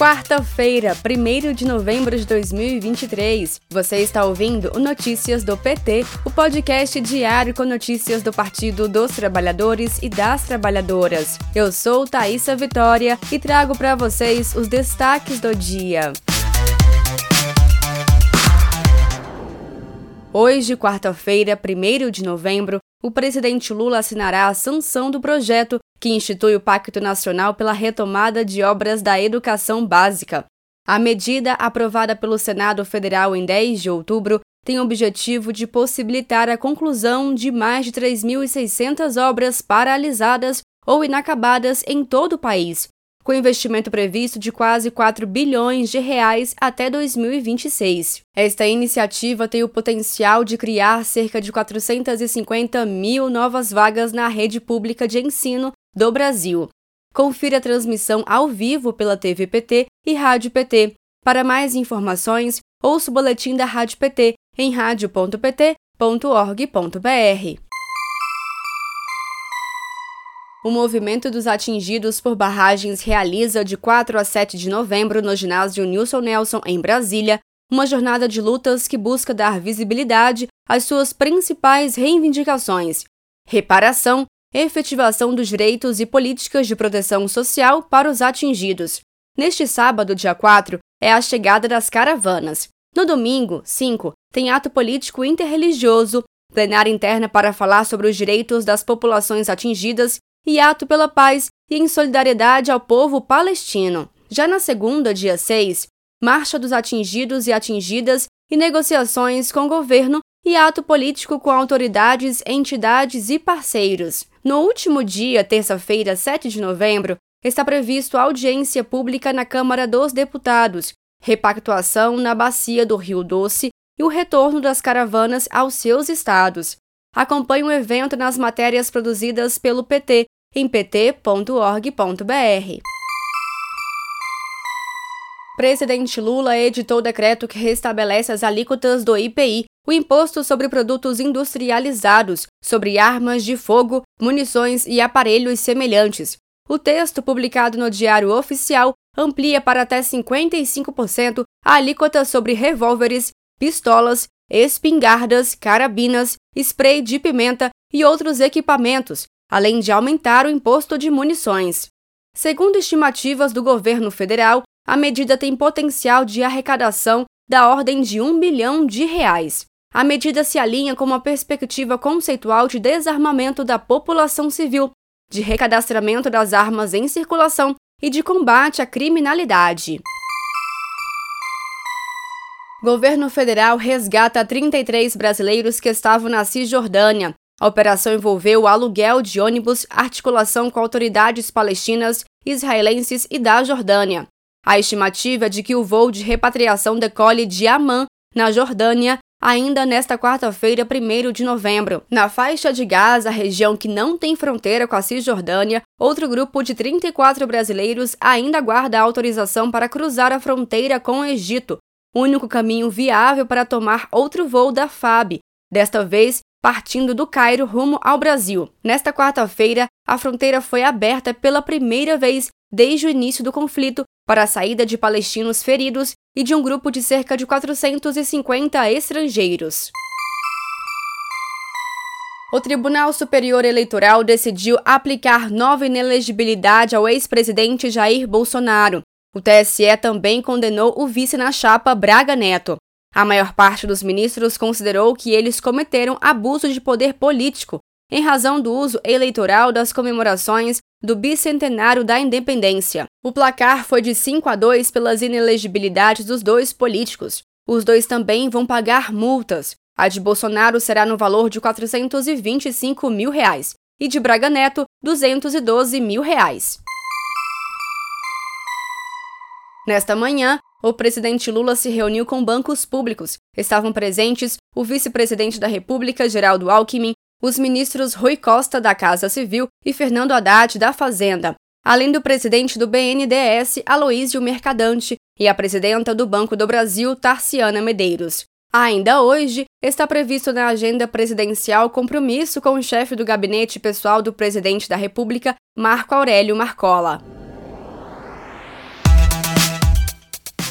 Quarta-feira, 1 de novembro de 2023. Você está ouvindo o Notícias do PT, o podcast diário com notícias do Partido dos Trabalhadores e das Trabalhadoras. Eu sou Thaisa Vitória e trago para vocês os destaques do dia. Hoje, quarta-feira, 1 de novembro, o presidente Lula assinará a sanção do projeto que institui o Pacto Nacional pela Retomada de Obras da Educação Básica. A medida, aprovada pelo Senado Federal em 10 de outubro, tem o objetivo de possibilitar a conclusão de mais de 3.600 obras paralisadas ou inacabadas em todo o país, com investimento previsto de quase 4 bilhões de reais até 2026. Esta iniciativa tem o potencial de criar cerca de 450 mil novas vagas na rede pública de ensino do Brasil. Confira a transmissão ao vivo pela TV PT e Rádio PT. Para mais informações, ouça o boletim da Rádio PT em radio.pt.org.br. O movimento dos atingidos por barragens realiza de 4 a 7 de novembro no ginásio Nilson Nelson, em Brasília, uma jornada de lutas que busca dar visibilidade às suas principais reivindicações: reparação, efetivação dos direitos e políticas de proteção social para os atingidos. Neste sábado, dia 4, é a chegada das caravanas. No domingo, 5, tem ato político interreligioso, plenária interna para falar sobre os direitos das populações atingidas e ato pela paz e em solidariedade ao povo palestino. Já na segunda, dia 6, marcha dos atingidos e atingidas e negociações com o governo e ato político com autoridades, entidades e parceiros. No último dia, terça-feira, 7 de novembro, está previsto audiência pública na Câmara dos Deputados, repactuação na bacia do Rio Doce e o retorno das caravanas aos seus estados. Acompanhe o evento nas matérias produzidas pelo PT em pt.org.br. Presidente Lula editou o decreto que restabelece as alíquotas do IPI, o Imposto sobre Produtos Industrializados, sobre armas de fogo, munições e aparelhos semelhantes. O texto, publicado no Diário Oficial, amplia para até 55% a alíquota sobre revólveres, pistolas, espingardas, carabinas, spray de pimenta e outros equipamentos, além de aumentar o imposto de munições. Segundo estimativas do governo federal, a medida tem potencial de arrecadação da ordem de um bilhão de reais. A medida se alinha com uma perspectiva conceitual de desarmamento da população civil, de recadastramento das armas em circulação e de combate à criminalidade. Governo federal resgata 33 brasileiros que estavam na Cisjordânia. A operação envolveu aluguel de ônibus, articulação com autoridades palestinas, israelenses e da Jordânia. A estimativa é de que o voo de repatriação decole de Amman, na Jordânia, ainda nesta quarta-feira, 1 de novembro. Na faixa de Gaza, região que não tem fronteira com a Cisjordânia, outro grupo de 34 brasileiros ainda aguarda autorização para cruzar a fronteira com o Egito, único caminho viável para tomar outro voo da FAB, desta vez partindo do Cairo rumo ao Brasil. Nesta quarta-feira, a fronteira foi aberta pela primeira vez desde o início do conflito para a saída de palestinos feridos e de um grupo de cerca de 450 estrangeiros. O Tribunal Superior Eleitoral decidiu aplicar nova inelegibilidade ao ex-presidente Jair Bolsonaro. O TSE também condenou o vice na chapa Braga Neto. A maior parte dos ministros considerou que eles cometeram abuso de poder político em razão do uso eleitoral das comemorações do bicentenário da independência. O placar foi de 5 a 2 pelas inelegibilidades dos dois políticos. Os dois também vão pagar multas. A de Bolsonaro será no valor de 425 mil reais e de Braga Neto, 212 mil reais. Nesta manhã, o presidente Lula se reuniu com bancos públicos. Estavam presentes o vice-presidente da República, Geraldo Alckmin, os ministros Rui Costa, da Casa Civil, e Fernando Haddad, da Fazenda, além do presidente do BNDES, Aloísio Mercadante, e a presidenta do Banco do Brasil, Tarciana Medeiros. Ainda hoje, está previsto na agenda presidencial compromisso com o chefe do gabinete pessoal do presidente da República, Marco Aurélio Marcola.